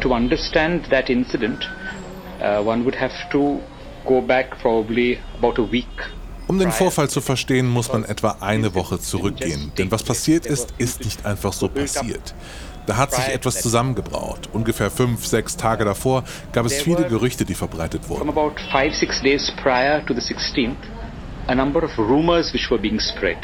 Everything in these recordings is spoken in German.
To understand that incident, uh, one would have to go back probably about a week um den Vorfall zu verstehen, muss man etwa eine Woche zurückgehen. Denn was passiert ist, ist nicht einfach so passiert. Da hat sich etwas zusammengebraut. Ungefähr fünf, sechs Tage davor gab es viele Gerüchte, die verbreitet wurden. From about five, six days prior to the 16th, a number of rumors which were being spread.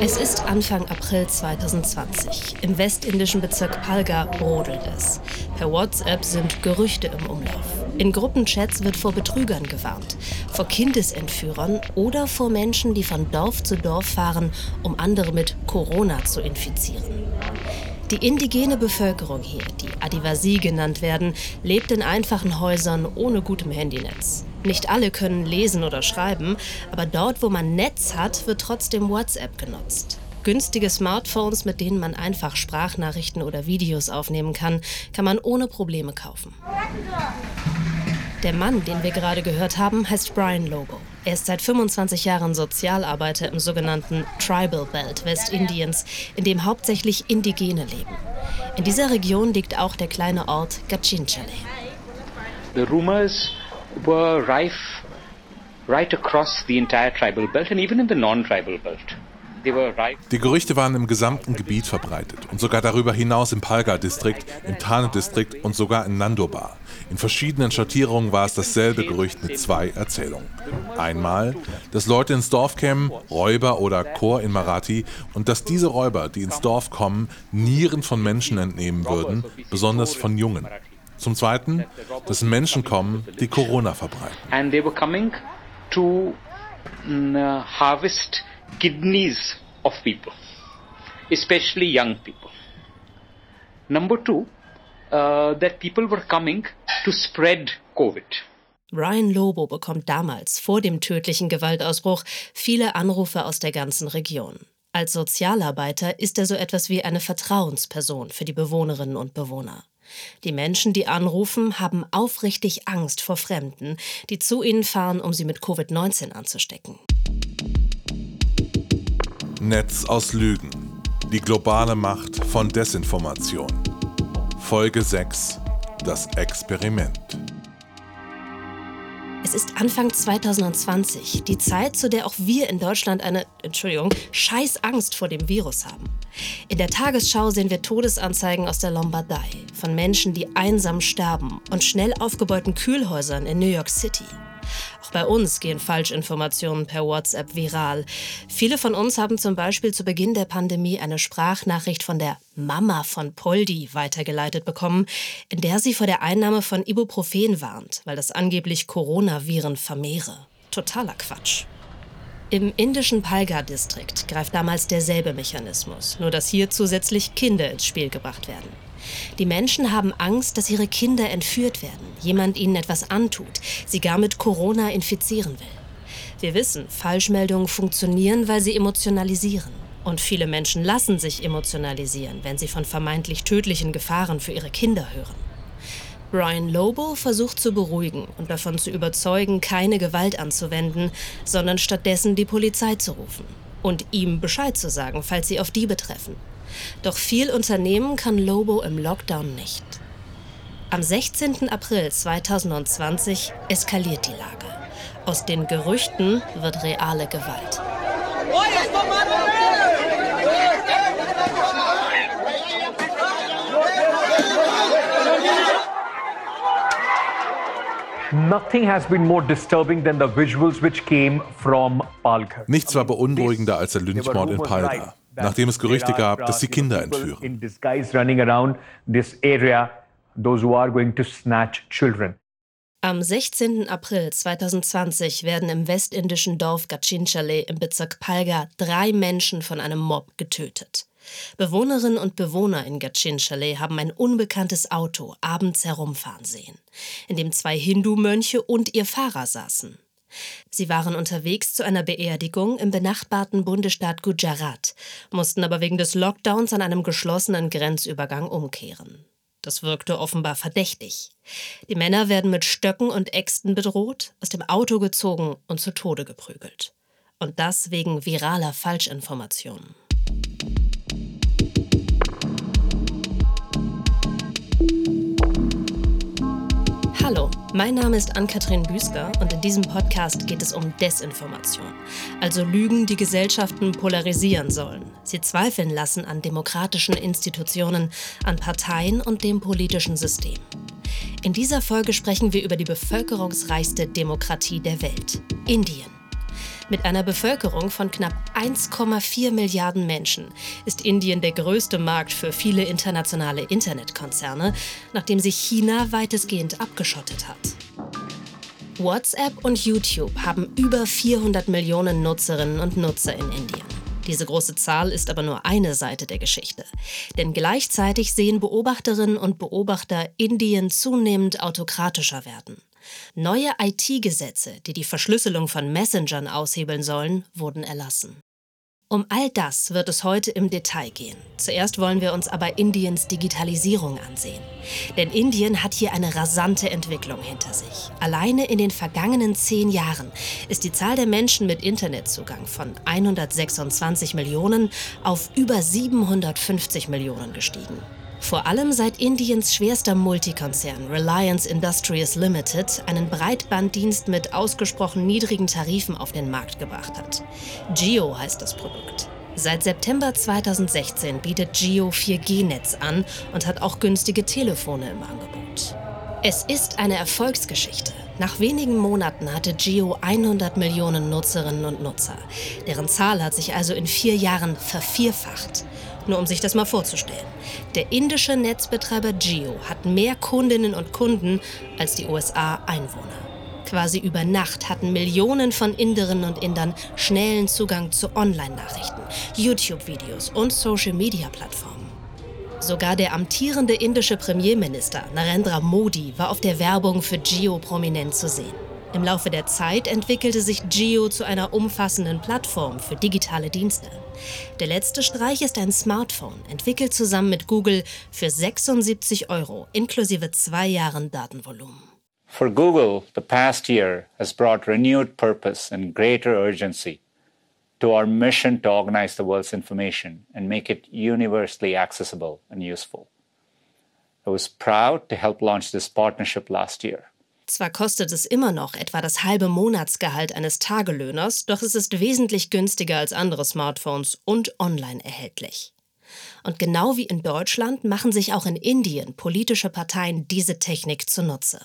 Es ist Anfang April 2020. Im westindischen Bezirk Palga brodelt es. Per WhatsApp sind Gerüchte im Umlauf. In Gruppenchats wird vor Betrügern gewarnt, vor Kindesentführern oder vor Menschen, die von Dorf zu Dorf fahren, um andere mit Corona zu infizieren. Die indigene Bevölkerung hier, die Adivasi genannt werden, lebt in einfachen Häusern ohne gutem Handynetz. Nicht alle können lesen oder schreiben, aber dort, wo man Netz hat, wird trotzdem WhatsApp genutzt. Günstige Smartphones, mit denen man einfach Sprachnachrichten oder Videos aufnehmen kann, kann man ohne Probleme kaufen. Der Mann, den wir gerade gehört haben, heißt Brian Lobo. Er ist seit 25 Jahren Sozialarbeiter im sogenannten Tribal Belt Westindiens, in dem hauptsächlich Indigene leben. In dieser Region liegt auch der kleine Ort Gachinchale. The rumors were rife right across the entire tribal belt and even in the non-tribal belt. Die Gerüchte waren im gesamten Gebiet verbreitet und sogar darüber hinaus im Palga-Distrikt, im Thane-Distrikt und sogar in Nandobar. In verschiedenen Schattierungen war es dasselbe Gerücht mit zwei Erzählungen. Einmal, dass Leute ins Dorf kämen, Räuber oder Chor in Marathi, und dass diese Räuber, die ins Dorf kommen, Nieren von Menschen entnehmen würden, besonders von Jungen. Zum Zweiten, dass Menschen kommen, die Corona verbreiten. And they were coming to mm, uh, harvest kidneys of people, especially young people. Number two, uh, that people were coming to spread COVID. Ryan Lobo bekommt damals, vor dem tödlichen Gewaltausbruch, viele Anrufe aus der ganzen Region. Als Sozialarbeiter ist er so etwas wie eine Vertrauensperson für die Bewohnerinnen und Bewohner. Die Menschen, die anrufen, haben aufrichtig Angst vor Fremden, die zu ihnen fahren, um sie mit Covid-19 anzustecken. Netz aus Lügen. Die globale Macht von Desinformation. Folge 6. Das Experiment. Es ist Anfang 2020, die Zeit, zu der auch wir in Deutschland eine, Entschuldigung, Scheißangst vor dem Virus haben. In der Tagesschau sehen wir Todesanzeigen aus der Lombardei von Menschen, die einsam sterben und schnell aufgebauten Kühlhäusern in New York City. Auch bei uns gehen Falschinformationen per WhatsApp viral. Viele von uns haben zum Beispiel zu Beginn der Pandemie eine Sprachnachricht von der Mama von Poldi weitergeleitet bekommen, in der sie vor der Einnahme von Ibuprofen warnt, weil das angeblich Coronaviren vermehre. Totaler Quatsch. Im indischen Palgar-Distrikt greift damals derselbe Mechanismus, nur dass hier zusätzlich Kinder ins Spiel gebracht werden. Die Menschen haben Angst, dass ihre Kinder entführt werden, jemand ihnen etwas antut, sie gar mit Corona infizieren will. Wir wissen, Falschmeldungen funktionieren, weil sie emotionalisieren. Und viele Menschen lassen sich emotionalisieren, wenn sie von vermeintlich tödlichen Gefahren für ihre Kinder hören. Brian Lobo versucht zu beruhigen und davon zu überzeugen, keine Gewalt anzuwenden, sondern stattdessen die Polizei zu rufen und ihm Bescheid zu sagen, falls sie auf die betreffen. Doch viel unternehmen kann Lobo im Lockdown nicht. Am 16. April 2020 eskaliert die Lage. Aus den Gerüchten wird reale Gewalt. Nichts war beunruhigender als der Lynchmord in Palga nachdem es Gerüchte gab, dass sie Kinder entführen. Am 16. April 2020 werden im westindischen Dorf Gachinchale im Bezirk Palga drei Menschen von einem Mob getötet. Bewohnerinnen und Bewohner in Gachinchale haben ein unbekanntes Auto abends herumfahren sehen, in dem zwei Hindu-Mönche und ihr Fahrer saßen. Sie waren unterwegs zu einer Beerdigung im benachbarten Bundesstaat Gujarat, mussten aber wegen des Lockdowns an einem geschlossenen Grenzübergang umkehren. Das wirkte offenbar verdächtig. Die Männer werden mit Stöcken und Äxten bedroht, aus dem Auto gezogen und zu Tode geprügelt. Und das wegen viraler Falschinformationen. Mein Name ist Ann-Kathrin Büsker und in diesem Podcast geht es um Desinformation, also Lügen, die Gesellschaften polarisieren sollen, sie zweifeln lassen an demokratischen Institutionen, an Parteien und dem politischen System. In dieser Folge sprechen wir über die bevölkerungsreichste Demokratie der Welt, Indien. Mit einer Bevölkerung von knapp 1,4 Milliarden Menschen ist Indien der größte Markt für viele internationale Internetkonzerne, nachdem sich China weitestgehend abgeschottet hat. WhatsApp und YouTube haben über 400 Millionen Nutzerinnen und Nutzer in Indien. Diese große Zahl ist aber nur eine Seite der Geschichte. Denn gleichzeitig sehen Beobachterinnen und Beobachter Indien zunehmend autokratischer werden. Neue IT-Gesetze, die die Verschlüsselung von Messengern aushebeln sollen, wurden erlassen. Um all das wird es heute im Detail gehen. Zuerst wollen wir uns aber Indiens Digitalisierung ansehen. Denn Indien hat hier eine rasante Entwicklung hinter sich. Alleine in den vergangenen zehn Jahren ist die Zahl der Menschen mit Internetzugang von 126 Millionen auf über 750 Millionen gestiegen. Vor allem seit Indiens schwerster Multikonzern Reliance Industries Limited einen Breitbanddienst mit ausgesprochen niedrigen Tarifen auf den Markt gebracht hat. Geo heißt das Produkt. Seit September 2016 bietet Geo 4G-Netz an und hat auch günstige Telefone im Angebot. Es ist eine Erfolgsgeschichte. Nach wenigen Monaten hatte Geo 100 Millionen Nutzerinnen und Nutzer. Deren Zahl hat sich also in vier Jahren vervierfacht. Nur um sich das mal vorzustellen. Der indische Netzbetreiber Geo hat mehr Kundinnen und Kunden als die USA Einwohner. Quasi über Nacht hatten Millionen von Inderinnen und Indern schnellen Zugang zu Online-Nachrichten, YouTube-Videos und Social-Media-Plattformen. Sogar der amtierende indische Premierminister Narendra Modi war auf der Werbung für Geo prominent zu sehen. Im Laufe der Zeit entwickelte sich Geo zu einer umfassenden Plattform für digitale Dienste. Der letzte Streich ist ein Smartphone, entwickelt zusammen mit Google für 76 Euro inklusive zwei Jahren Datenvolumen. For Google, the past year has brought renewed purpose and greater urgency to our mission to organize the world's information and make it universally accessible and useful. I was proud to help launch this partnership last year. Zwar kostet es immer noch etwa das halbe Monatsgehalt eines Tagelöhners, doch es ist wesentlich günstiger als andere Smartphones und online erhältlich. Und genau wie in Deutschland machen sich auch in Indien politische Parteien diese Technik zunutze.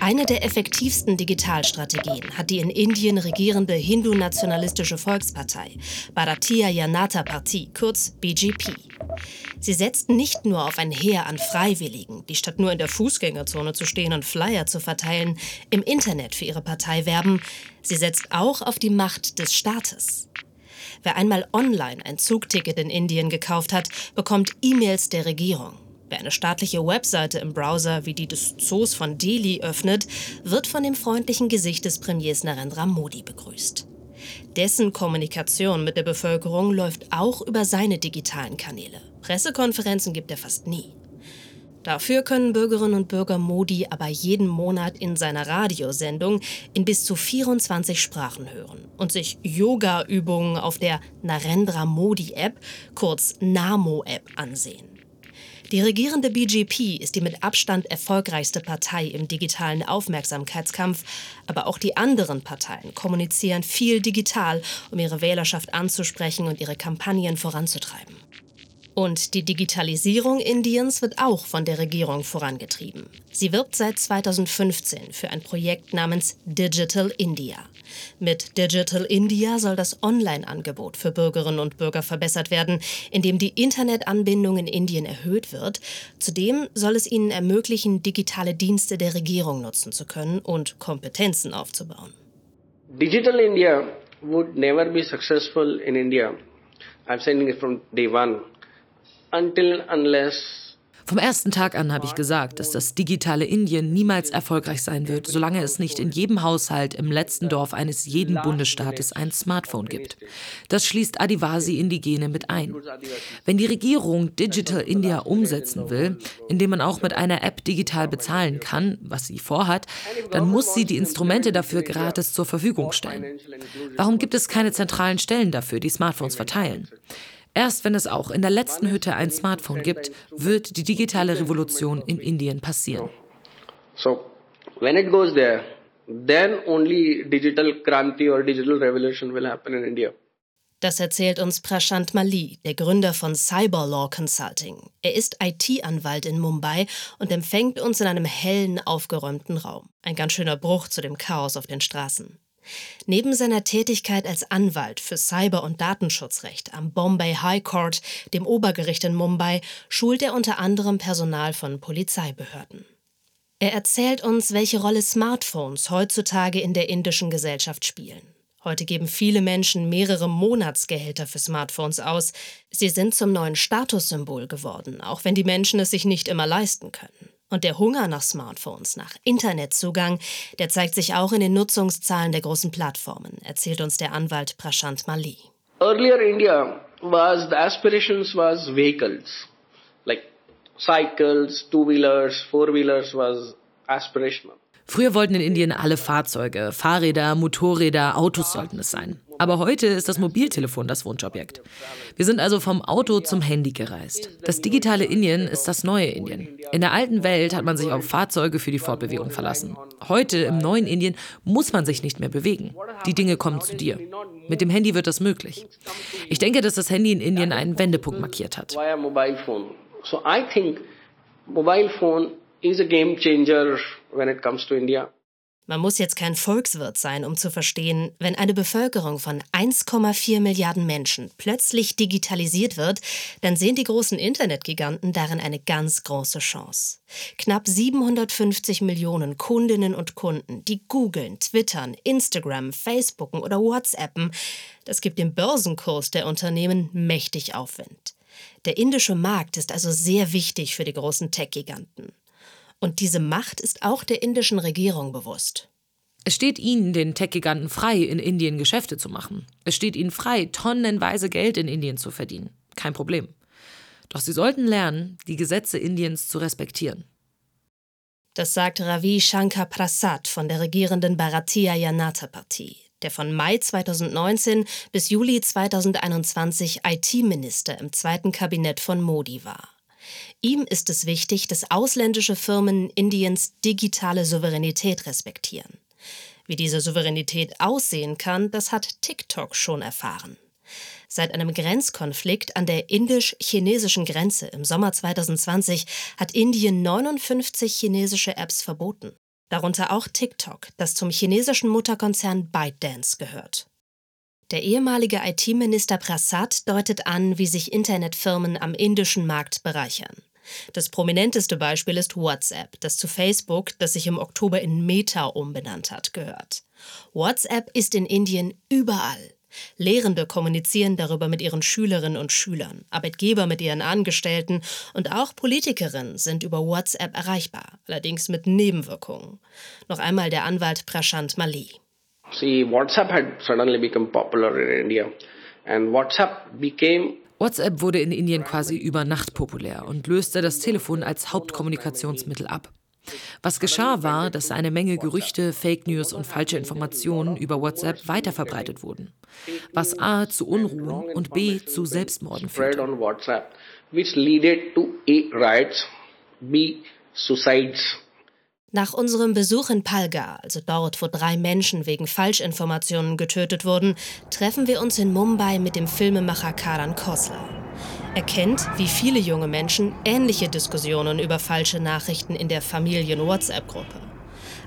Eine der effektivsten Digitalstrategien hat die in Indien regierende hindu-nationalistische Volkspartei, Bharatiya Janata Party, kurz BJP. Sie setzt nicht nur auf ein Heer an Freiwilligen, die statt nur in der Fußgängerzone zu stehen und Flyer zu verteilen, im Internet für ihre Partei werben, sie setzt auch auf die Macht des Staates. Wer einmal online ein Zugticket in Indien gekauft hat, bekommt E-Mails der Regierung. Wer eine staatliche Webseite im Browser wie die des Zoos von Delhi öffnet, wird von dem freundlichen Gesicht des Premiers Narendra Modi begrüßt. Dessen Kommunikation mit der Bevölkerung läuft auch über seine digitalen Kanäle. Pressekonferenzen gibt er fast nie. Dafür können Bürgerinnen und Bürger Modi aber jeden Monat in seiner Radiosendung in bis zu 24 Sprachen hören und sich Yoga-Übungen auf der Narendra Modi-App, kurz Namo-App, ansehen. Die regierende BJP ist die mit Abstand erfolgreichste Partei im digitalen Aufmerksamkeitskampf, aber auch die anderen Parteien kommunizieren viel digital, um ihre Wählerschaft anzusprechen und ihre Kampagnen voranzutreiben. Und die Digitalisierung Indiens wird auch von der Regierung vorangetrieben. Sie wirbt seit 2015 für ein Projekt namens Digital India. Mit Digital India soll das Online-Angebot für Bürgerinnen und Bürger verbessert werden, indem die Internetanbindung in Indien erhöht wird. Zudem soll es ihnen ermöglichen, digitale Dienste der Regierung nutzen zu können und Kompetenzen aufzubauen. Digital India would never be successful in India. I'm saying it from day one until unless vom ersten Tag an habe ich gesagt, dass das digitale Indien niemals erfolgreich sein wird, solange es nicht in jedem Haushalt im letzten Dorf eines jeden Bundesstaates ein Smartphone gibt. Das schließt Adivasi-Indigene mit ein. Wenn die Regierung Digital India umsetzen will, indem man auch mit einer App digital bezahlen kann, was sie vorhat, dann muss sie die Instrumente dafür gratis zur Verfügung stellen. Warum gibt es keine zentralen Stellen dafür, die Smartphones verteilen? Erst wenn es auch in der letzten Hütte ein Smartphone gibt, wird die digitale Revolution in Indien passieren. So, When it goes there, then only digital kranti or digital revolution will happen in India. Das erzählt uns Prashant Mali, der Gründer von Cyber Law Consulting. Er ist IT-Anwalt in Mumbai und empfängt uns in einem hellen, aufgeräumten Raum. Ein ganz schöner Bruch zu dem Chaos auf den Straßen. Neben seiner Tätigkeit als Anwalt für Cyber- und Datenschutzrecht am Bombay High Court, dem Obergericht in Mumbai, schult er unter anderem Personal von Polizeibehörden. Er erzählt uns, welche Rolle Smartphones heutzutage in der indischen Gesellschaft spielen. Heute geben viele Menschen mehrere Monatsgehälter für Smartphones aus. Sie sind zum neuen Statussymbol geworden, auch wenn die Menschen es sich nicht immer leisten können. Und der Hunger nach Smartphones, nach Internetzugang, der zeigt sich auch in den Nutzungszahlen der großen Plattformen, erzählt uns der Anwalt Prashant Mali. Earlier India was the aspirations was vehicles like cycles, two-wheelers, four-wheelers was aspirational. Früher wollten in Indien alle Fahrzeuge, Fahrräder, Motorräder, Autos sollten es sein. Aber heute ist das Mobiltelefon das Wunschobjekt. Wir sind also vom Auto zum Handy gereist. Das digitale Indien ist das neue Indien. In der alten Welt hat man sich auf Fahrzeuge für die Fortbewegung verlassen. Heute im neuen Indien muss man sich nicht mehr bewegen. Die Dinge kommen zu dir. Mit dem Handy wird das möglich. Ich denke, dass das Handy in Indien einen Wendepunkt markiert hat. So I think mobile phone is a game changer when it comes to India. Man muss jetzt kein Volkswirt sein, um zu verstehen, wenn eine Bevölkerung von 1,4 Milliarden Menschen plötzlich digitalisiert wird, dann sehen die großen Internetgiganten darin eine ganz große Chance. Knapp 750 Millionen Kundinnen und Kunden, die googeln, twittern, Instagram, Facebooken oder WhatsAppen, das gibt dem Börsenkurs der Unternehmen mächtig Aufwind. Der indische Markt ist also sehr wichtig für die großen Tech-Giganten. Und diese Macht ist auch der indischen Regierung bewusst. Es steht ihnen, den Tech-Giganten, frei, in Indien Geschäfte zu machen. Es steht ihnen frei, tonnenweise Geld in Indien zu verdienen. Kein Problem. Doch sie sollten lernen, die Gesetze Indiens zu respektieren. Das sagt Ravi Shankar Prasad von der regierenden Bharatiya Janata Partie, der von Mai 2019 bis Juli 2021 IT-Minister im zweiten Kabinett von Modi war. Ihm ist es wichtig, dass ausländische Firmen Indiens digitale Souveränität respektieren. Wie diese Souveränität aussehen kann, das hat TikTok schon erfahren. Seit einem Grenzkonflikt an der indisch-chinesischen Grenze im Sommer 2020 hat Indien 59 chinesische Apps verboten. Darunter auch TikTok, das zum chinesischen Mutterkonzern ByteDance gehört. Der ehemalige IT-Minister Prasad deutet an, wie sich Internetfirmen am indischen Markt bereichern. Das prominenteste Beispiel ist WhatsApp, das zu Facebook, das sich im Oktober in Meta umbenannt hat, gehört. WhatsApp ist in Indien überall. Lehrende kommunizieren darüber mit ihren Schülerinnen und Schülern, Arbeitgeber mit ihren Angestellten und auch Politikerinnen sind über WhatsApp erreichbar, allerdings mit Nebenwirkungen. Noch einmal der Anwalt Prashant Mali. See, WhatsApp had suddenly become popular in India. And WhatsApp became WhatsApp wurde in Indien quasi über Nacht populär und löste das Telefon als Hauptkommunikationsmittel ab. Was geschah war, dass eine Menge Gerüchte, Fake News und falsche Informationen über WhatsApp weiterverbreitet wurden, was A zu Unruhen und B zu Selbstmorden führte. Nach unserem Besuch in Palga, also dort, wo drei Menschen wegen Falschinformationen getötet wurden, treffen wir uns in Mumbai mit dem Filmemacher Karan Khosla. Er kennt, wie viele junge Menschen, ähnliche Diskussionen über falsche Nachrichten in der Familien-WhatsApp-Gruppe.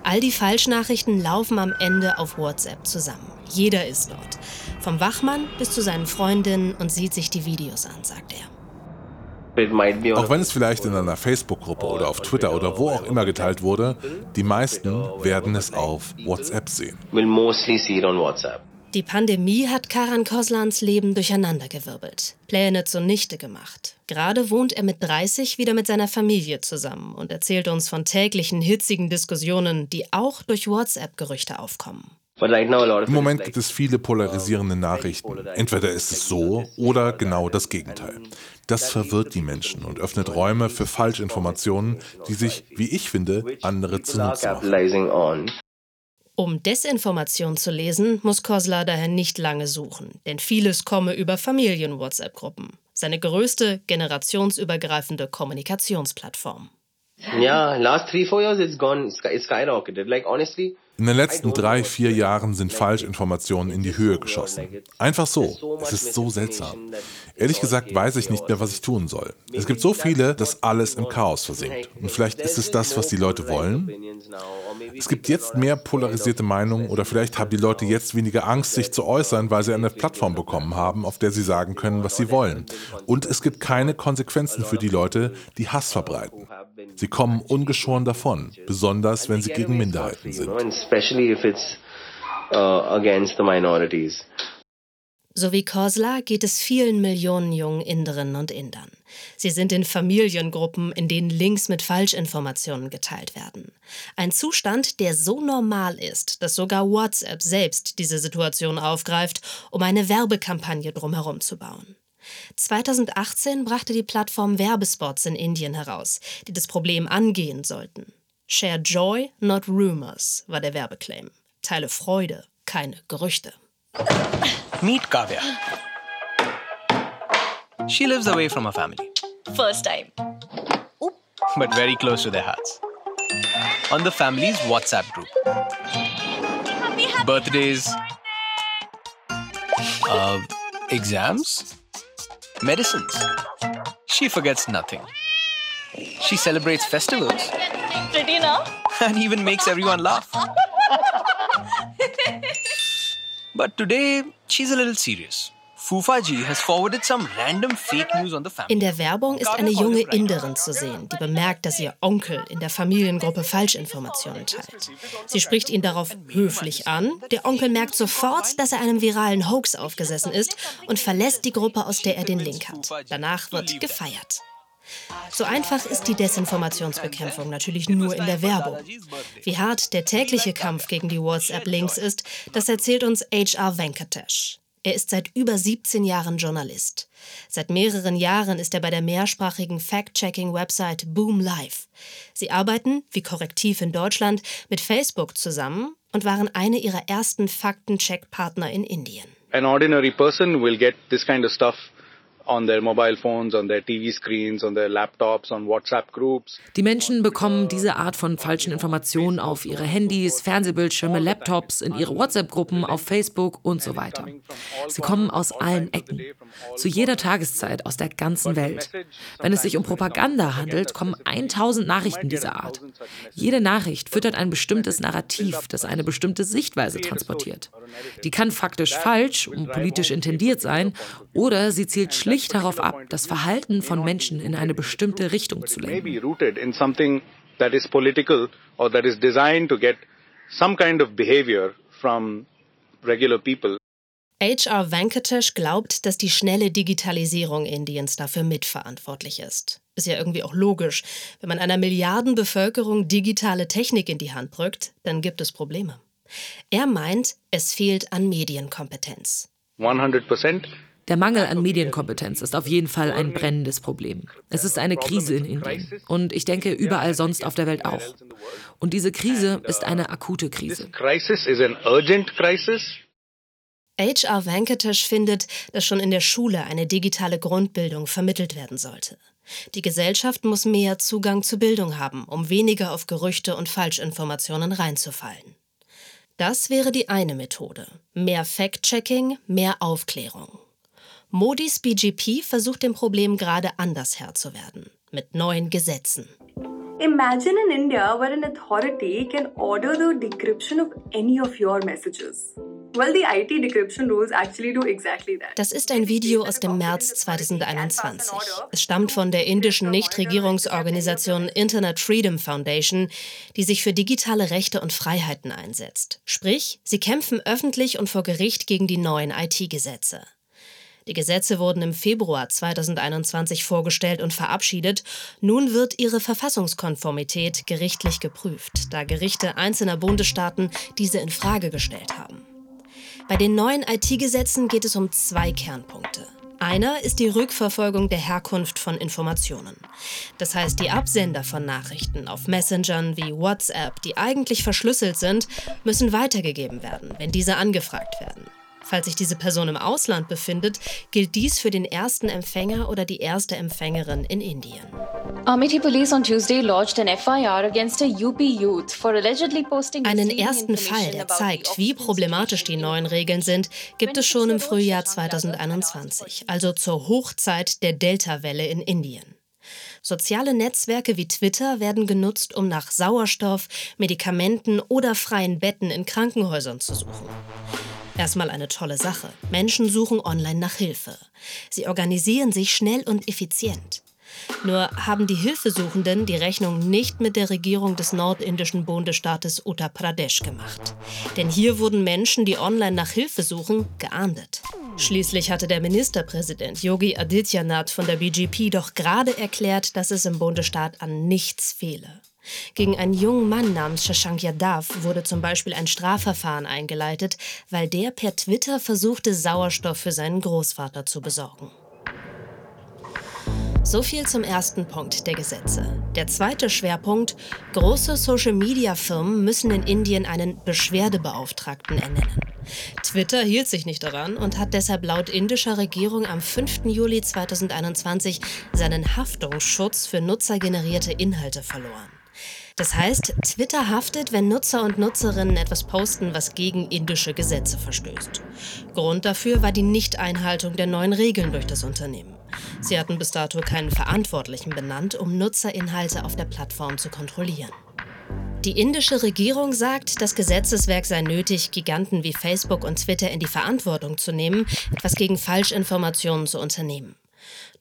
All die Falschnachrichten laufen am Ende auf WhatsApp zusammen. Jeder ist dort. Vom Wachmann bis zu seinen Freundinnen und sieht sich die Videos an, sagt er. Auch wenn es vielleicht in einer Facebook-Gruppe oder auf Twitter oder wo auch immer geteilt wurde, die meisten werden es auf WhatsApp sehen. Die Pandemie hat Karan Koslans Leben durcheinandergewirbelt, Pläne zunichte gemacht. Gerade wohnt er mit 30 wieder mit seiner Familie zusammen und erzählt uns von täglichen hitzigen Diskussionen, die auch durch WhatsApp-Gerüchte aufkommen. Im Moment gibt es viele polarisierende Nachrichten. Entweder ist es so oder genau das Gegenteil. Das verwirrt die Menschen und öffnet Räume für Falschinformationen, die sich, wie ich finde, andere zunutze machen. Um Desinformation zu lesen, muss Kosla daher nicht lange suchen, denn vieles komme über Familien-WhatsApp-Gruppen, seine größte generationsübergreifende Kommunikationsplattform. Yeah, last three, four years it's gone, skyrocketed. Like honestly, in den letzten drei, vier Jahren sind Falschinformationen in die Höhe geschossen. Einfach so. Es ist so seltsam. Ehrlich gesagt weiß ich nicht mehr, was ich tun soll. Es gibt so viele, dass alles im Chaos versinkt. Und vielleicht ist es das, was die Leute wollen. Es gibt jetzt mehr polarisierte Meinungen oder vielleicht haben die Leute jetzt weniger Angst, sich zu äußern, weil sie eine Plattform bekommen haben, auf der sie sagen können, was sie wollen. Und es gibt keine Konsequenzen für die Leute, die Hass verbreiten. Sie kommen ungeschoren davon, besonders wenn sie gegen Minderheiten sind. Uh, so wie Kosla geht es vielen Millionen jungen Inderinnen und Indern. Sie sind in Familiengruppen, in denen Links mit Falschinformationen geteilt werden. Ein Zustand, der so normal ist, dass sogar WhatsApp selbst diese Situation aufgreift, um eine Werbekampagne drumherum zu bauen. 2018 brachte die Plattform Werbespots in Indien heraus, die das Problem angehen sollten. Share Joy, not Rumors war der Werbeclaim. Teile Freude, keine Gerüchte. Meet Kavya. She lives away from her family. First time. Oop. But very close to their hearts. On the family's WhatsApp group. Happy, happy Birthdays. Uh, exams. medicines. She forgets nothing. She celebrates festivals. Pretty now? And even makes everyone laugh. but today, she's a little serious. In der Werbung ist eine junge Inderin zu sehen, die bemerkt, dass ihr Onkel in der Familiengruppe Falschinformationen teilt. Sie spricht ihn darauf höflich an. Der Onkel merkt sofort, dass er einem viralen Hoax aufgesessen ist und verlässt die Gruppe, aus der er den Link hat. Danach wird gefeiert. So einfach ist die Desinformationsbekämpfung natürlich nur in der Werbung. Wie hart der tägliche Kampf gegen die WhatsApp-Links ist, das erzählt uns HR Venkatesh. Er ist seit über 17 Jahren Journalist. Seit mehreren Jahren ist er bei der mehrsprachigen Fact-Checking-Website Boom Live. Sie arbeiten, wie Korrektiv in Deutschland, mit Facebook zusammen und waren eine ihrer ersten Faktencheck-Partner in Indien. An ordinary person will get this kind of stuff Die Menschen bekommen diese Art von falschen Informationen auf ihre Handys, Fernsehbildschirme, Laptops, in ihre WhatsApp-Gruppen, auf Facebook und so weiter. Sie kommen aus allen Ecken, zu jeder Tageszeit aus der ganzen Welt. Wenn es sich um Propaganda handelt, kommen 1000 Nachrichten dieser Art. Jede Nachricht füttert ein bestimmtes Narrativ, das eine bestimmte Sichtweise transportiert. Die kann faktisch falsch und politisch intendiert sein oder sie zielt schlicht schlicht darauf ab, das Verhalten von Menschen in eine bestimmte Richtung zu lenken. H.R. Venkatesh glaubt, dass die schnelle Digitalisierung Indiens dafür mitverantwortlich ist. Ist ja irgendwie auch logisch. Wenn man einer Milliardenbevölkerung digitale Technik in die Hand drückt, dann gibt es Probleme. Er meint, es fehlt an Medienkompetenz. 100 der Mangel an Medienkompetenz ist auf jeden Fall ein brennendes Problem. Es ist eine Krise in Indien und ich denke überall sonst auf der Welt auch. Und diese Krise ist eine akute Krise. H.R. Venkatesh findet, dass schon in der Schule eine digitale Grundbildung vermittelt werden sollte. Die Gesellschaft muss mehr Zugang zu Bildung haben, um weniger auf Gerüchte und Falschinformationen reinzufallen. Das wäre die eine Methode. Mehr Fact-Checking, mehr Aufklärung. Modis BGP versucht dem Problem gerade anders Herr zu werden, mit neuen Gesetzen. Imagine in India where an authority can order the decryption of any of your messages. Well, the IT decryption rules actually do exactly that. Das ist ein Video aus dem März 2021. Es stammt von der indischen Nichtregierungsorganisation Internet Freedom Foundation, die sich für digitale Rechte und Freiheiten einsetzt. Sprich, sie kämpfen öffentlich und vor Gericht gegen die neuen IT-Gesetze. Die Gesetze wurden im Februar 2021 vorgestellt und verabschiedet. Nun wird ihre Verfassungskonformität gerichtlich geprüft, da Gerichte einzelner Bundesstaaten diese in Frage gestellt haben. Bei den neuen IT-Gesetzen geht es um zwei Kernpunkte. Einer ist die Rückverfolgung der Herkunft von Informationen. Das heißt, die Absender von Nachrichten auf Messengern wie WhatsApp, die eigentlich verschlüsselt sind, müssen weitergegeben werden, wenn diese angefragt werden. Falls sich diese Person im Ausland befindet, gilt dies für den ersten Empfänger oder die erste Empfängerin in Indien. Amity Police on Tuesday lodged an FIR against a UP youth for allegedly posting Einen ersten Fall, der zeigt, wie problematisch die neuen Regeln sind, gibt es schon im Frühjahr 2021, also zur Hochzeit der Delta-Welle in Indien. Soziale Netzwerke wie Twitter werden genutzt, um nach Sauerstoff, Medikamenten oder freien Betten in Krankenhäusern zu suchen. Erstmal eine tolle Sache. Menschen suchen online nach Hilfe. Sie organisieren sich schnell und effizient. Nur haben die Hilfesuchenden die Rechnung nicht mit der Regierung des nordindischen Bundesstaates Uttar Pradesh gemacht. Denn hier wurden Menschen, die online nach Hilfe suchen, geahndet. Schließlich hatte der Ministerpräsident Yogi Adityanath von der BGP doch gerade erklärt, dass es im Bundesstaat an nichts fehle. Gegen einen jungen Mann namens Shashank Yadav wurde zum Beispiel ein Strafverfahren eingeleitet, weil der per Twitter versuchte, Sauerstoff für seinen Großvater zu besorgen. So viel zum ersten Punkt der Gesetze. Der zweite Schwerpunkt, große Social-Media-Firmen müssen in Indien einen Beschwerdebeauftragten ernennen. Twitter hielt sich nicht daran und hat deshalb laut indischer Regierung am 5. Juli 2021 seinen Haftungsschutz für nutzergenerierte Inhalte verloren. Das heißt, Twitter haftet, wenn Nutzer und Nutzerinnen etwas posten, was gegen indische Gesetze verstößt. Grund dafür war die Nichteinhaltung der neuen Regeln durch das Unternehmen. Sie hatten bis dato keinen Verantwortlichen benannt, um Nutzerinhalte auf der Plattform zu kontrollieren. Die indische Regierung sagt, das Gesetzeswerk sei nötig, Giganten wie Facebook und Twitter in die Verantwortung zu nehmen, etwas gegen Falschinformationen zu unternehmen.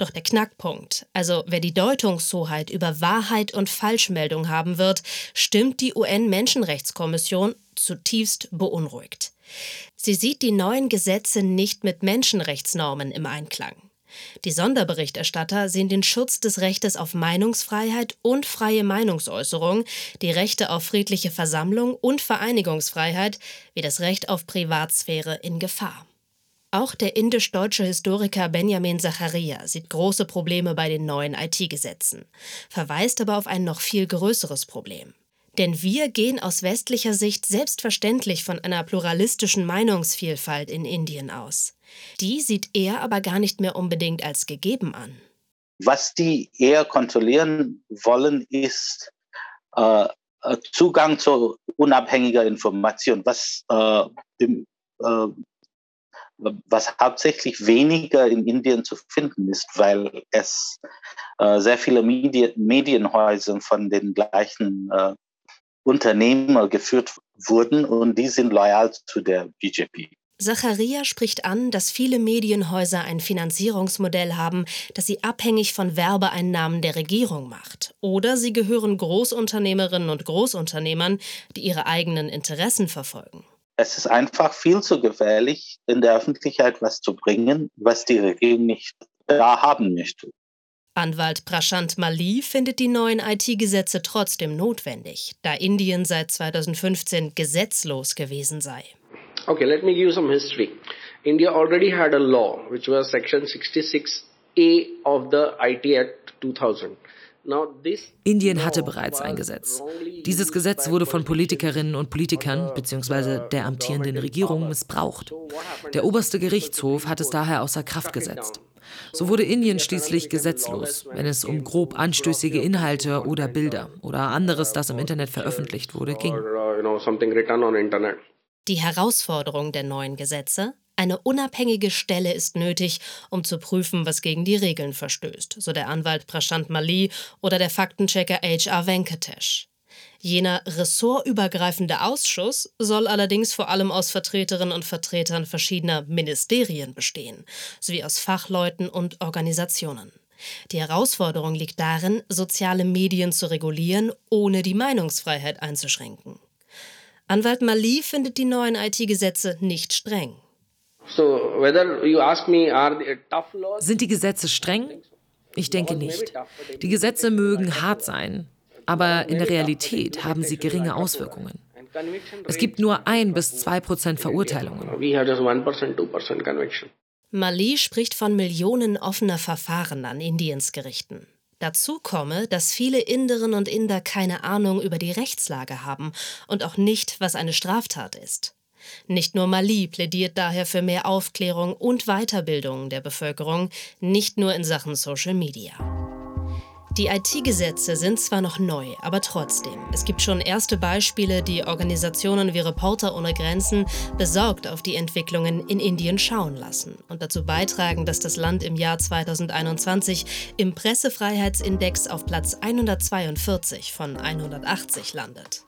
Doch der Knackpunkt, also wer die Deutungshoheit über Wahrheit und Falschmeldung haben wird, stimmt die UN-Menschenrechtskommission zutiefst beunruhigt. Sie sieht die neuen Gesetze nicht mit Menschenrechtsnormen im Einklang. Die Sonderberichterstatter sehen den Schutz des Rechtes auf Meinungsfreiheit und freie Meinungsäußerung, die Rechte auf friedliche Versammlung und Vereinigungsfreiheit wie das Recht auf Privatsphäre in Gefahr. Auch der indisch-deutsche Historiker Benjamin Zacharia sieht große Probleme bei den neuen IT-Gesetzen, verweist aber auf ein noch viel größeres Problem. Denn wir gehen aus westlicher Sicht selbstverständlich von einer pluralistischen Meinungsvielfalt in Indien aus. Die sieht er aber gar nicht mehr unbedingt als gegeben an. Was die eher kontrollieren wollen, ist äh, äh Zugang zu unabhängiger Information, was äh, im, äh, was hauptsächlich weniger in Indien zu finden ist, weil es äh, sehr viele Medi Medienhäuser von den gleichen äh, Unternehmer geführt wurden und die sind loyal zu der BJP. Zacharia spricht an, dass viele Medienhäuser ein Finanzierungsmodell haben, das sie abhängig von Werbeeinnahmen der Regierung macht. Oder sie gehören Großunternehmerinnen und Großunternehmern, die ihre eigenen Interessen verfolgen. Es ist einfach viel zu gefährlich, in der Öffentlichkeit was zu bringen, was die Regierung nicht da haben möchte. Anwalt Prashant Mali findet die neuen IT-Gesetze trotzdem notwendig, da Indien seit 2015 gesetzlos gewesen sei. Okay, let me give you some history. India already had a law, which was Section 66A of the IT Act 2000. Indien hatte bereits ein Gesetz. Dieses Gesetz wurde von Politikerinnen und Politikern bzw. der amtierenden Regierung missbraucht. Der oberste Gerichtshof hat es daher außer Kraft gesetzt. So wurde Indien schließlich gesetzlos, wenn es um grob anstößige Inhalte oder Bilder oder anderes, das im Internet veröffentlicht wurde, ging. Die Herausforderung der neuen Gesetze? Eine unabhängige Stelle ist nötig, um zu prüfen, was gegen die Regeln verstößt, so der Anwalt Prashant Mali oder der Faktenchecker H.R. Venkatesh. Jener ressortübergreifende Ausschuss soll allerdings vor allem aus Vertreterinnen und Vertretern verschiedener Ministerien bestehen, sowie aus Fachleuten und Organisationen. Die Herausforderung liegt darin, soziale Medien zu regulieren, ohne die Meinungsfreiheit einzuschränken. Anwalt Mali findet die neuen IT-Gesetze nicht streng. Sind die Gesetze streng? Ich denke nicht. Die Gesetze mögen hart sein, aber in der Realität haben sie geringe Auswirkungen. Es gibt nur ein bis zwei Prozent Verurteilungen. Mali spricht von Millionen offener Verfahren an Indiens Gerichten. Dazu komme, dass viele Inderinnen und Inder keine Ahnung über die Rechtslage haben und auch nicht, was eine Straftat ist. Nicht nur Mali plädiert daher für mehr Aufklärung und Weiterbildung der Bevölkerung, nicht nur in Sachen Social Media. Die IT-Gesetze sind zwar noch neu, aber trotzdem. Es gibt schon erste Beispiele, die Organisationen wie Reporter ohne Grenzen besorgt auf die Entwicklungen in Indien schauen lassen und dazu beitragen, dass das Land im Jahr 2021 im Pressefreiheitsindex auf Platz 142 von 180 landet.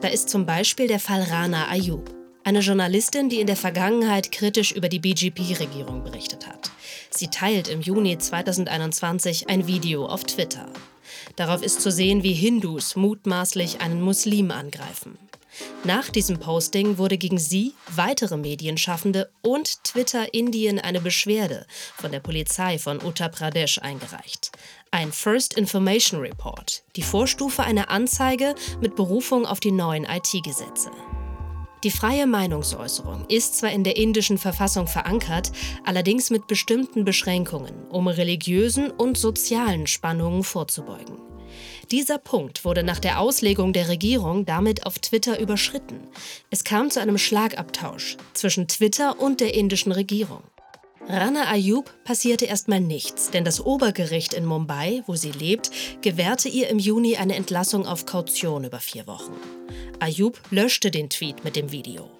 Da ist zum Beispiel der Fall Rana Ayub, eine Journalistin, die in der Vergangenheit kritisch über die BGP-Regierung berichtet hat. Sie teilt im Juni 2021 ein Video auf Twitter. Darauf ist zu sehen, wie Hindus mutmaßlich einen Muslim angreifen. Nach diesem Posting wurde gegen sie, weitere Medienschaffende und Twitter Indien eine Beschwerde von der Polizei von Uttar Pradesh eingereicht. Ein First Information Report, die Vorstufe einer Anzeige mit Berufung auf die neuen IT-Gesetze. Die freie Meinungsäußerung ist zwar in der indischen Verfassung verankert, allerdings mit bestimmten Beschränkungen, um religiösen und sozialen Spannungen vorzubeugen. Dieser Punkt wurde nach der Auslegung der Regierung damit auf Twitter überschritten. Es kam zu einem Schlagabtausch zwischen Twitter und der indischen Regierung. Rana Ayub passierte erstmal nichts, denn das Obergericht in Mumbai, wo sie lebt, gewährte ihr im Juni eine Entlassung auf Kaution über vier Wochen. Ayub löschte den Tweet mit dem Video.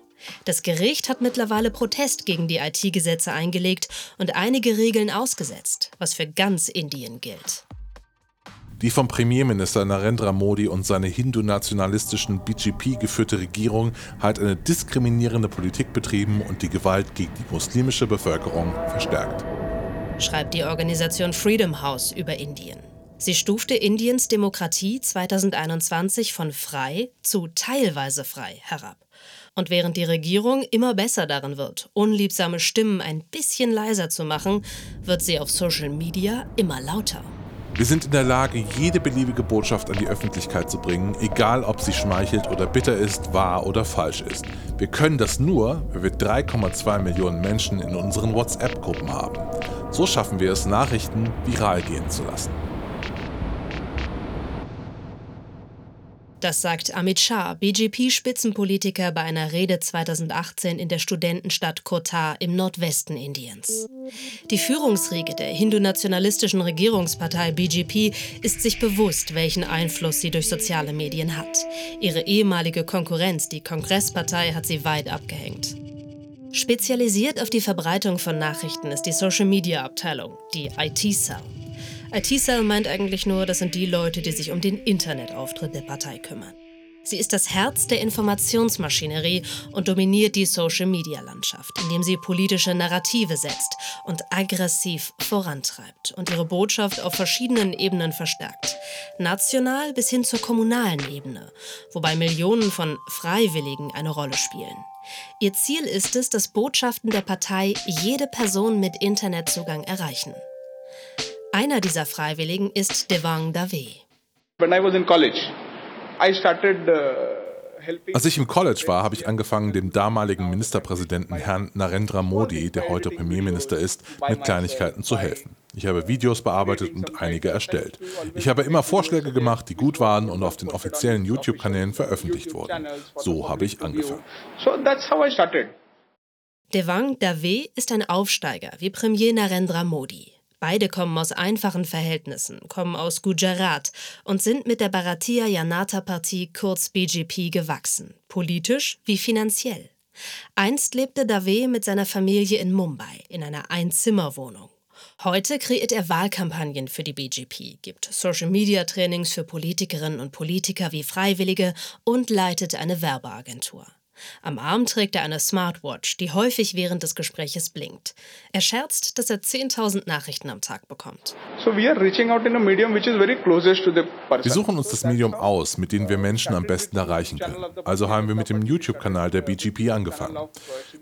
Das Gericht hat mittlerweile Protest gegen die IT-Gesetze eingelegt und einige Regeln ausgesetzt, was für ganz Indien gilt. Die vom Premierminister Narendra Modi und seine hindu-nationalistischen BJP geführte Regierung hat eine diskriminierende Politik betrieben und die Gewalt gegen die muslimische Bevölkerung verstärkt. Schreibt die Organisation Freedom House über Indien. Sie stufte Indiens Demokratie 2021 von frei zu teilweise frei herab. Und während die Regierung immer besser darin wird, unliebsame Stimmen ein bisschen leiser zu machen, wird sie auf Social Media immer lauter. Wir sind in der Lage, jede beliebige Botschaft an die Öffentlichkeit zu bringen, egal ob sie schmeichelt oder bitter ist, wahr oder falsch ist. Wir können das nur, wenn wir 3,2 Millionen Menschen in unseren WhatsApp-Gruppen haben. So schaffen wir es, Nachrichten viral gehen zu lassen. Das sagt Amit Shah, BJP-Spitzenpolitiker bei einer Rede 2018 in der Studentenstadt Kota im Nordwesten Indiens. Die Führungsriege der hindu-nationalistischen Regierungspartei BJP ist sich bewusst, welchen Einfluss sie durch soziale Medien hat. Ihre ehemalige Konkurrenz, die Kongresspartei, hat sie weit abgehängt. Spezialisiert auf die Verbreitung von Nachrichten ist die Social-Media-Abteilung, die IT-Cell. IT-Cell meint eigentlich nur, das sind die Leute, die sich um den Internetauftritt der Partei kümmern. Sie ist das Herz der Informationsmaschinerie und dominiert die Social-Media-Landschaft, indem sie politische Narrative setzt und aggressiv vorantreibt und ihre Botschaft auf verschiedenen Ebenen verstärkt, national bis hin zur kommunalen Ebene, wobei Millionen von Freiwilligen eine Rolle spielen. Ihr Ziel ist es, dass Botschaften der Partei jede Person mit Internetzugang erreichen. Einer dieser Freiwilligen ist Devang Dave. When I was in college, I started uh als ich im College war, habe ich angefangen, dem damaligen Ministerpräsidenten Herrn Narendra Modi, der heute Premierminister ist, mit Kleinigkeiten zu helfen. Ich habe Videos bearbeitet und einige erstellt. Ich habe immer Vorschläge gemacht, die gut waren und auf den offiziellen YouTube-Kanälen veröffentlicht wurden. So habe ich angefangen. Devang Dave ist ein Aufsteiger wie Premier Narendra Modi. Beide kommen aus einfachen Verhältnissen, kommen aus Gujarat und sind mit der Bharatiya Janata Partie kurz BJP gewachsen, politisch wie finanziell. Einst lebte Dave mit seiner Familie in Mumbai in einer Einzimmerwohnung. Heute kreiert er Wahlkampagnen für die BJP, gibt Social-Media-Trainings für Politikerinnen und Politiker wie Freiwillige und leitet eine Werbeagentur. Am Arm trägt er eine Smartwatch, die häufig während des Gespräches blinkt. Er scherzt, dass er 10.000 Nachrichten am Tag bekommt. Wir suchen uns das Medium aus, mit dem wir Menschen am besten erreichen können. Also haben wir mit dem YouTube-Kanal der BGP angefangen.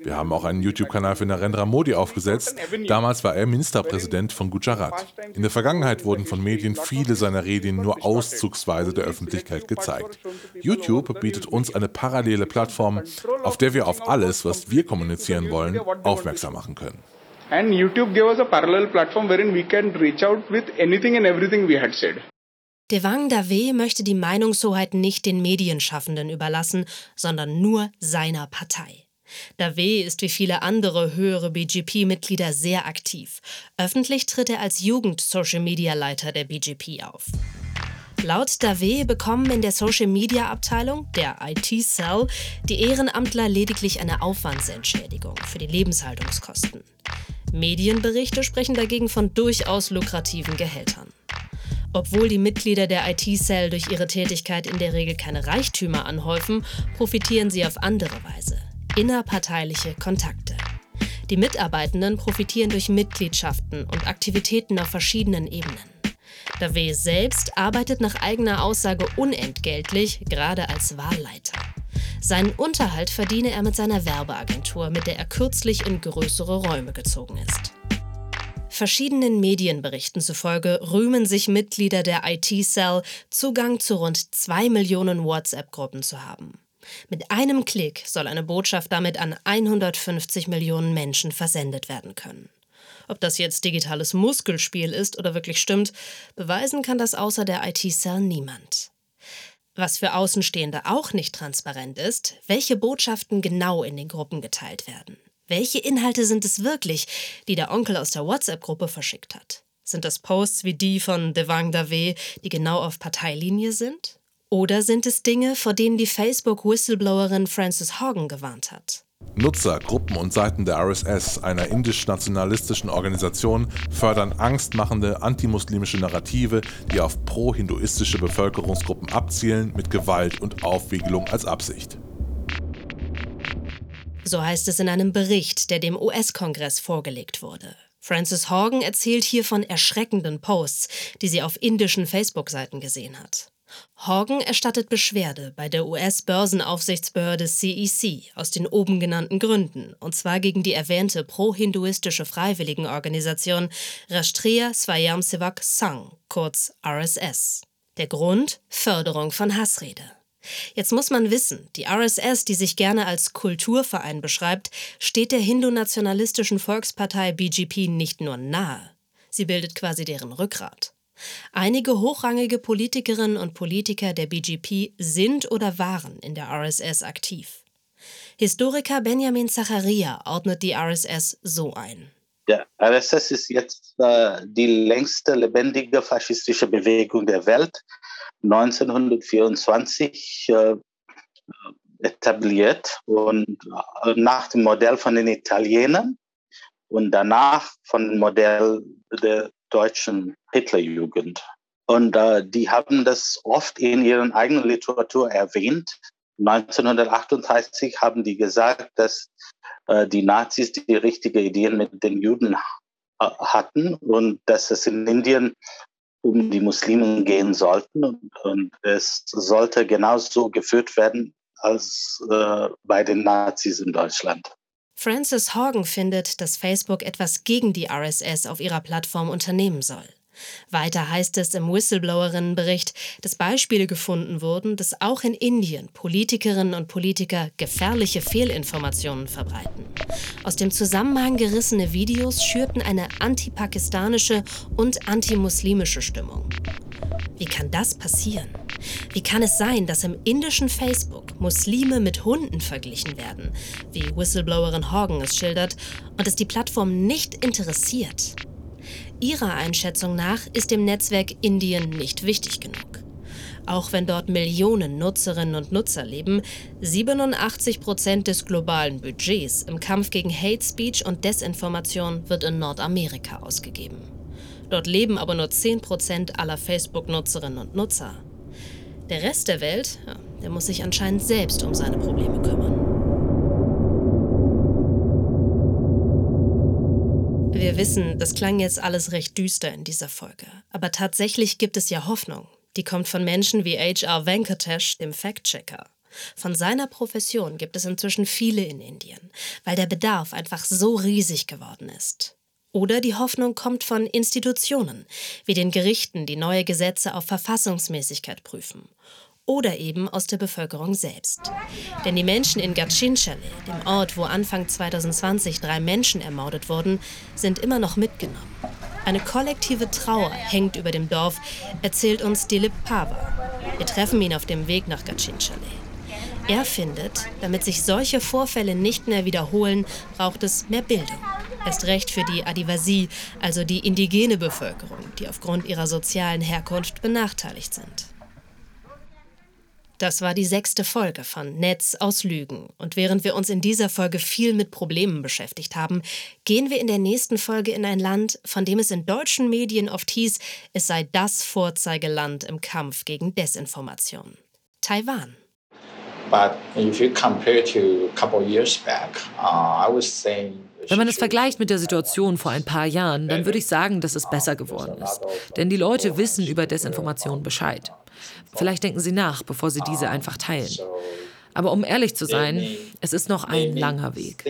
Wir haben auch einen YouTube-Kanal für Narendra Modi aufgesetzt. Damals war er Ministerpräsident von Gujarat. In der Vergangenheit wurden von Medien viele seiner Reden nur auszugsweise der Öffentlichkeit gezeigt. YouTube bietet uns eine parallele Plattform, auf der wir auf alles, was wir kommunizieren wollen, aufmerksam machen können. And YouTube gave us a parallel platform wherein we can reach out with anything and everything we had said. Devang Dave möchte die Meinungshoheit nicht den Medienschaffenden überlassen, sondern nur seiner Partei. Dave ist wie viele andere höhere BGP-Mitglieder sehr aktiv. Öffentlich tritt er als Jugend-Social-Media-Leiter der BGP auf. Laut Dave bekommen in der Social-Media-Abteilung, der IT-Cell, die Ehrenamtler lediglich eine Aufwandsentschädigung für die Lebenshaltungskosten. Medienberichte sprechen dagegen von durchaus lukrativen Gehältern. Obwohl die Mitglieder der IT-Cell durch ihre Tätigkeit in der Regel keine Reichtümer anhäufen, profitieren sie auf andere Weise. Innerparteiliche Kontakte. Die Mitarbeitenden profitieren durch Mitgliedschaften und Aktivitäten auf verschiedenen Ebenen. Dave selbst arbeitet nach eigener Aussage unentgeltlich, gerade als Wahlleiter. Seinen Unterhalt verdiene er mit seiner Werbeagentur, mit der er kürzlich in größere Räume gezogen ist. Verschiedenen Medienberichten zufolge rühmen sich Mitglieder der IT-Cell, Zugang zu rund zwei Millionen WhatsApp-Gruppen zu haben. Mit einem Klick soll eine Botschaft damit an 150 Millionen Menschen versendet werden können. Ob das jetzt digitales Muskelspiel ist oder wirklich stimmt, beweisen kann das außer der IT-Cell niemand. Was für Außenstehende auch nicht transparent ist, welche Botschaften genau in den Gruppen geteilt werden. Welche Inhalte sind es wirklich, die der Onkel aus der WhatsApp-Gruppe verschickt hat? Sind das Posts wie die von Devang Dave, die genau auf Parteilinie sind? Oder sind es Dinge, vor denen die Facebook-Whistleblowerin Frances Hogan gewarnt hat? Nutzer, Gruppen und Seiten der RSS, einer indisch-nationalistischen Organisation, fördern angstmachende antimuslimische Narrative, die auf pro-hinduistische Bevölkerungsgruppen abzielen, mit Gewalt und Aufwiegelung als Absicht. So heißt es in einem Bericht, der dem US-Kongress vorgelegt wurde. Frances Horgan erzählt hier von erschreckenden Posts, die sie auf indischen Facebook-Seiten gesehen hat. Horgan erstattet Beschwerde bei der US-Börsenaufsichtsbehörde CEC aus den oben genannten Gründen, und zwar gegen die erwähnte pro-hinduistische Freiwilligenorganisation Rashtriya Swayamsevak Sangh, kurz RSS. Der Grund? Förderung von Hassrede. Jetzt muss man wissen, die RSS, die sich gerne als Kulturverein beschreibt, steht der hindu-nationalistischen Volkspartei BGP nicht nur nahe. Sie bildet quasi deren Rückgrat. Einige hochrangige Politikerinnen und Politiker der BGP sind oder waren in der RSS aktiv. Historiker Benjamin Zacharia ordnet die RSS so ein. Der RSS ist jetzt äh, die längste lebendige faschistische Bewegung der Welt. 1924 äh, etabliert und äh, nach dem Modell von den Italienern und danach von dem Modell der deutschen Hitlerjugend. Und äh, die haben das oft in ihren eigenen Literatur erwähnt. 1938 haben die gesagt, dass äh, die Nazis die richtige Ideen mit den Juden äh, hatten und dass es in Indien um die Muslimen gehen sollten und, und es sollte genauso geführt werden als äh, bei den Nazis in Deutschland. Frances Horgan findet, dass Facebook etwas gegen die RSS auf ihrer Plattform unternehmen soll. Weiter heißt es im Whistleblowerinnenbericht, dass Beispiele gefunden wurden, dass auch in Indien Politikerinnen und Politiker gefährliche Fehlinformationen verbreiten. Aus dem Zusammenhang gerissene Videos schürten eine antipakistanische und antimuslimische Stimmung. Wie kann das passieren? Wie kann es sein, dass im indischen Facebook Muslime mit Hunden verglichen werden, wie Whistleblowerin Horgan es schildert, und es die Plattform nicht interessiert? Ihrer Einschätzung nach ist dem Netzwerk Indien nicht wichtig genug. Auch wenn dort Millionen Nutzerinnen und Nutzer leben, 87 Prozent des globalen Budgets im Kampf gegen Hate Speech und Desinformation wird in Nordamerika ausgegeben. Dort leben aber nur 10 Prozent aller Facebook-Nutzerinnen und Nutzer. Der Rest der Welt, ja, der muss sich anscheinend selbst um seine Probleme kümmern. Wir wissen, das klang jetzt alles recht düster in dieser Folge. Aber tatsächlich gibt es ja Hoffnung. Die kommt von Menschen wie H.R. Venkatesh, dem Fact-Checker. Von seiner Profession gibt es inzwischen viele in Indien, weil der Bedarf einfach so riesig geworden ist. Oder die Hoffnung kommt von Institutionen, wie den Gerichten, die neue Gesetze auf Verfassungsmäßigkeit prüfen oder eben aus der Bevölkerung selbst. Denn die Menschen in Gachinchale, dem Ort, wo Anfang 2020 drei Menschen ermordet wurden, sind immer noch mitgenommen. Eine kollektive Trauer hängt über dem Dorf, erzählt uns Dilip Pava. Wir treffen ihn auf dem Weg nach Gachinchale. Er findet, damit sich solche Vorfälle nicht mehr wiederholen, braucht es mehr Bildung. Erst recht für die Adivasi, also die indigene Bevölkerung, die aufgrund ihrer sozialen Herkunft benachteiligt sind. Das war die sechste Folge von Netz aus Lügen. Und während wir uns in dieser Folge viel mit Problemen beschäftigt haben, gehen wir in der nächsten Folge in ein Land, von dem es in deutschen Medien oft hieß, es sei das Vorzeigeland im Kampf gegen Desinformation. Taiwan. But if you compare to a couple years back, uh, I was saying wenn man es vergleicht mit der Situation vor ein paar Jahren, dann würde ich sagen, dass es besser geworden ist. Denn die Leute wissen über Desinformation Bescheid. Vielleicht denken sie nach, bevor sie diese einfach teilen. Aber um ehrlich zu sein, es ist noch ein langer Weg.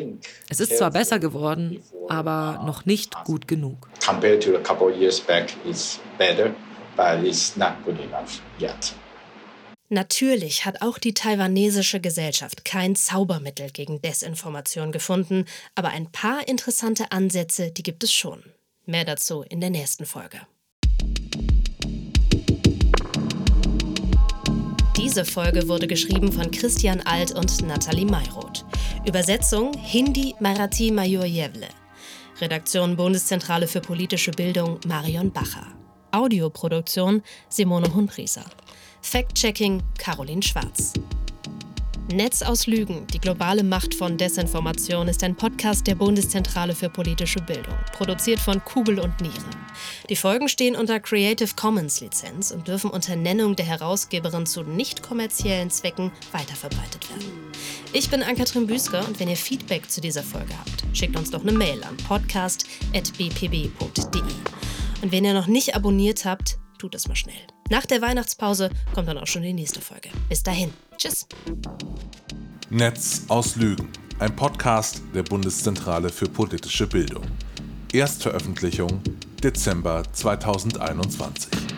Es ist zwar besser geworden, aber noch nicht gut genug. Compared to a couple years back, it's better, but it's not good enough yet. Natürlich hat auch die taiwanesische Gesellschaft kein Zaubermittel gegen Desinformation gefunden, aber ein paar interessante Ansätze, die gibt es schon. Mehr dazu in der nächsten Folge. Diese Folge wurde geschrieben von Christian Alt und Nathalie Mayroth. Übersetzung Hindi Marathi Majorjewle. Redaktion Bundeszentrale für politische Bildung Marion Bacher. Audioproduktion Simone Hunrieser. Fact-Checking Caroline Schwarz. Netz aus Lügen, die globale Macht von Desinformation ist ein Podcast der Bundeszentrale für politische Bildung, produziert von Kugel und Niere. Die Folgen stehen unter Creative Commons Lizenz und dürfen unter Nennung der Herausgeberin zu nicht kommerziellen Zwecken weiterverbreitet werden. Ich bin Ann-Kathrin Büsker und wenn ihr Feedback zu dieser Folge habt, schickt uns doch eine Mail an podcast.bpb.de. Und wenn ihr noch nicht abonniert habt, tut es mal schnell. Nach der Weihnachtspause kommt dann auch schon die nächste Folge. Bis dahin. Tschüss. Netz aus Lügen. Ein Podcast der Bundeszentrale für politische Bildung. Erstveröffentlichung Dezember 2021.